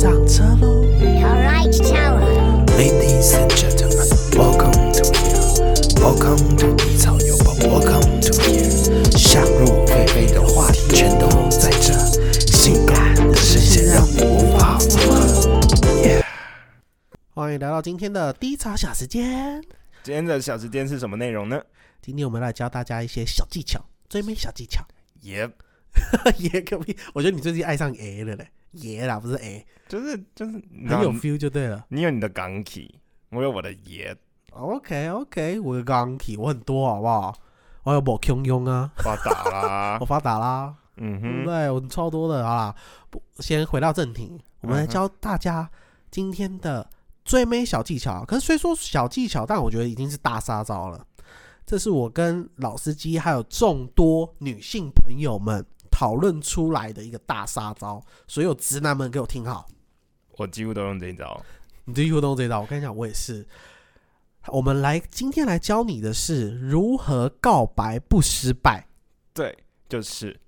上车喽 Alright, tower.，Ladies and gentlemen, welcome to here, welcome to 低草有宝，welcome to here。想入非非的话题全都在这，性感的声线让你无法负荷。Yeah 欢迎来到今天的低潮小时间。今天的小时间是什么内容呢？今天我们来教大家一些小技巧，追妹小技巧。耶、耶个屁！我觉得你最近爱上 A 了嘞，耶啦，不是 A，就是就是你很有 feel 就对了。你有你的港体，我有我的爷，OK OK，我的钢体，我很多好不好？我有某 Q 用啊，发达啦 我，发达啦，嗯哼，对？我超多的，啊。不，先回到正题，我们来教大家今天的追妹小技巧。可是虽说小技巧，但我觉得已经是大杀招了。这是我跟老司机还有众多女性朋友们讨论出来的一个大杀招，所有直男们给我听好。我几乎都用这一招。你几乎都用这一招，我跟你讲，我也是。我们来今天来教你的是如何告白不失败，对，就是，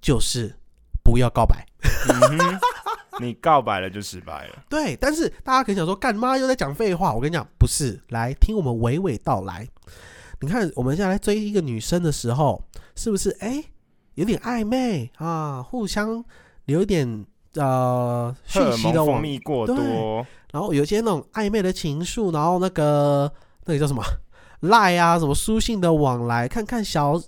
就是不要告白。嗯，你告白了就失败了。对，但是大家可能想说，干妈又在讲废话。我跟你讲，不是，来听我们娓娓道来。你看，我们现在来追一个女生的时候，是不是哎有点暧昧啊，互相有一点呃讯息的往分泌过多，然后有些那种暧昧的情愫，然后那个那个叫什么？赖啊，什么书信的往来，看看小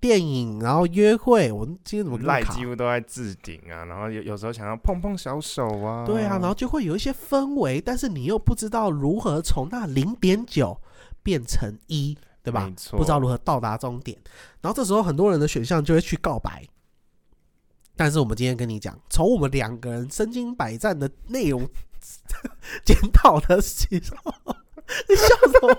电影，然后约会。我今天怎么赖几乎都在置顶啊，然后有有时候想要碰碰小手啊，对啊，然后就会有一些氛围，但是你又不知道如何从那零点九变成一，对吧不知道如何到达终点。然后这时候很多人的选项就会去告白。但是我们今天跟你讲，从我们两个人身经百战的内容 检讨的时候，你笑什么？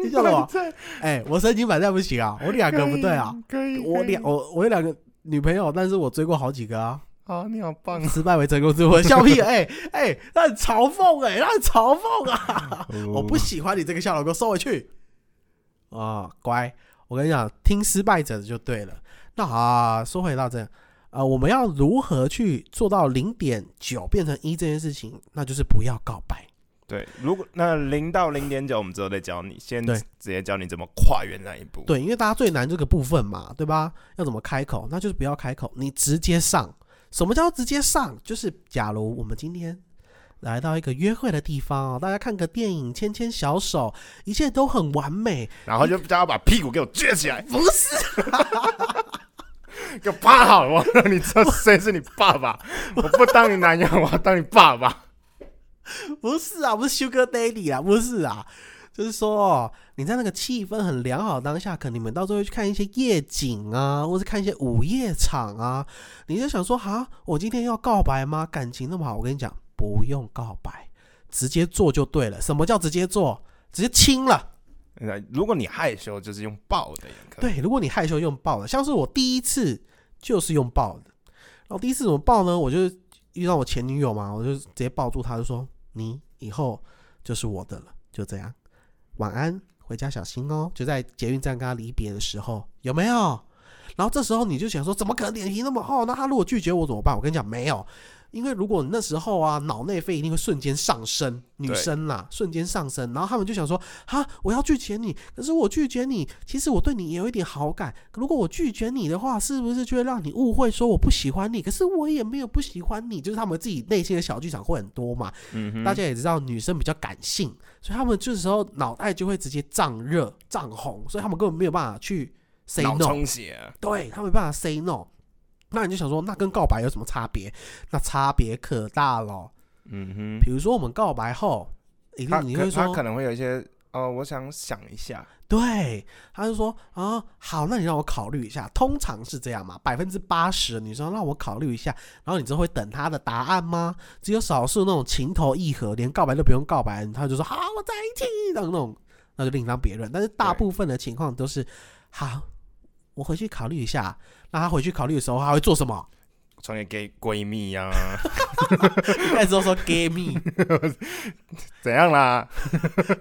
你笑什么？在哎、我身经百战不行啊，我两个不对啊，可以，我两我我我有两个女朋友，但是我追过好几个啊，好，你好棒，失败为成功之母，笑屁！哎、哎、那很嘲讽哎、他很嘲讽啊！我不喜欢你这个笑容，给我收回去。啊，乖，我跟你讲，听失败者的就对了。那好、啊，说回到这，呃，我们要如何去做到零点九变成一这件事情？那就是不要告白。对，如果那零到零点九，我们之后再教你，先对直接教你怎么跨越那一步。对，因为大家最难这个部分嘛，对吧？要怎么开口？那就是不要开口，你直接上。什么叫直接上？就是假如我们今天来到一个约会的地方哦，大家看个电影，牵牵小手，一切都很完美。然后就叫他把屁股给我撅起来，不是，给我趴好，我让你知道谁是你爸爸。我不当你男友，我要当你爸爸。不是啊，不是 Sugar Daddy 啊，不是啊，就是说哦你在那个气氛很良好的当下，可能你们到最后去看一些夜景啊，或是看一些午夜场啊，你就想说，哈，我今天要告白吗？感情那么好，我跟你讲，不用告白，直接做就对了。什么叫直接做？直接亲了。那如果你害羞，就是用抱的也可以。对，如果你害羞用抱的，像是我第一次就是用抱的，然后第一次怎么抱呢？我就遇到我前女友嘛，我就直接抱住她，就说你以后就是我的了，就这样，晚安，回家小心哦。就在捷运站跟她离别的时候，有没有？然后这时候你就想说，怎么可能脸皮那么厚？那他如果拒绝我怎么办？我跟你讲，没有，因为如果那时候啊，脑内啡一定会瞬间上升，女生啦，瞬间上升，然后他们就想说，哈，我要拒绝你，可是我拒绝你，其实我对你也有一点好感。如果我拒绝你的话，是不是就会让你误会说我不喜欢你？可是我也没有不喜欢你，就是他们自己内心的小剧场会很多嘛。嗯哼，大家也知道女生比较感性，所以他们这时候脑袋就会直接胀热、胀红，所以他们根本没有办法去 say no。对他没办法 say no。那你就想说，那跟告白有什么差别？那差别可大了。嗯哼，比如说我们告白后，一他定你会说，可他可能会有一些哦，我想想一下，对，他就说啊，好，那你让我考虑一下。通常是这样嘛，百分之八十的女生让我考虑一下，然后你就会等他的答案吗？只有少数那种情投意合，连告白都不用告白，他就说好，我在一起，那种那种，那就另当别论。但是大部分的情况都是好，我回去考虑一下。那他回去考虑的时候，他会做什么？传给给闺蜜呀、一开始都说 gay 蜜，怎样啦？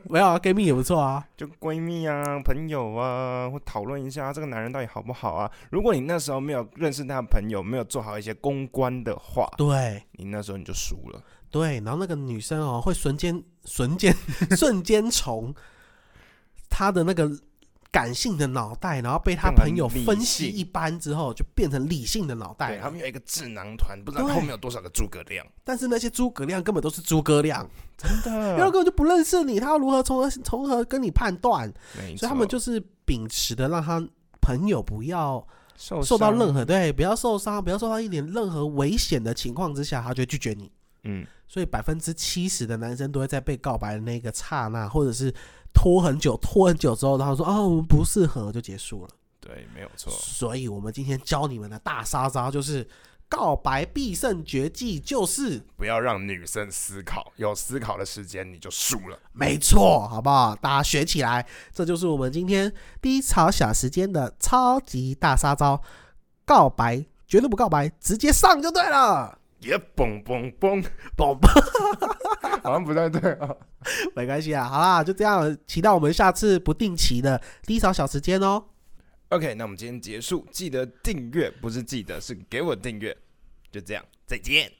没有啊，gay 蜜也不错啊。就闺蜜啊、朋友啊，会讨论一下这个男人到底好不好啊。如果你那时候没有认识他的朋友，没有做好一些公关的话，对你那时候你就输了。对，然后那个女生哦，会瞬间瞬间 瞬间从她的那个感性的脑袋，然后被他朋友分析一般之后，就变成理性的脑袋。对他们有一个智囊团，不知道对后面有多少个诸葛亮。但是那些诸葛亮根本都是诸葛亮，真的因为根本就不认识你，他要如何从何从何跟你判断？没所以他们就是秉持的让他朋友不要受受到任何对，不要受伤，不要受到一点任何危险的情况之下，他就会拒绝你。嗯，所以百分之七十的男生都会在被告白的那个刹那，或者是拖很久、拖很久之后，然后说哦我们不适合就结束了。对，没有错。所以我们今天教你们的大杀招就是告白必胜绝技，就是不要让女生思考，有思考的时间你就输了。没错，好不好？大家学起来，这就是我们今天低潮小时间的超级大杀招，告白绝对不告白，直接上就对了。也嘣嘣嘣，嘣嘣，好像不太对啊。没关系啊，好啦，就这样，期待我们下次不定期的低潮小时间哦。OK，那我们今天结束，记得订阅，不是记得是给我订阅，就这样，再见。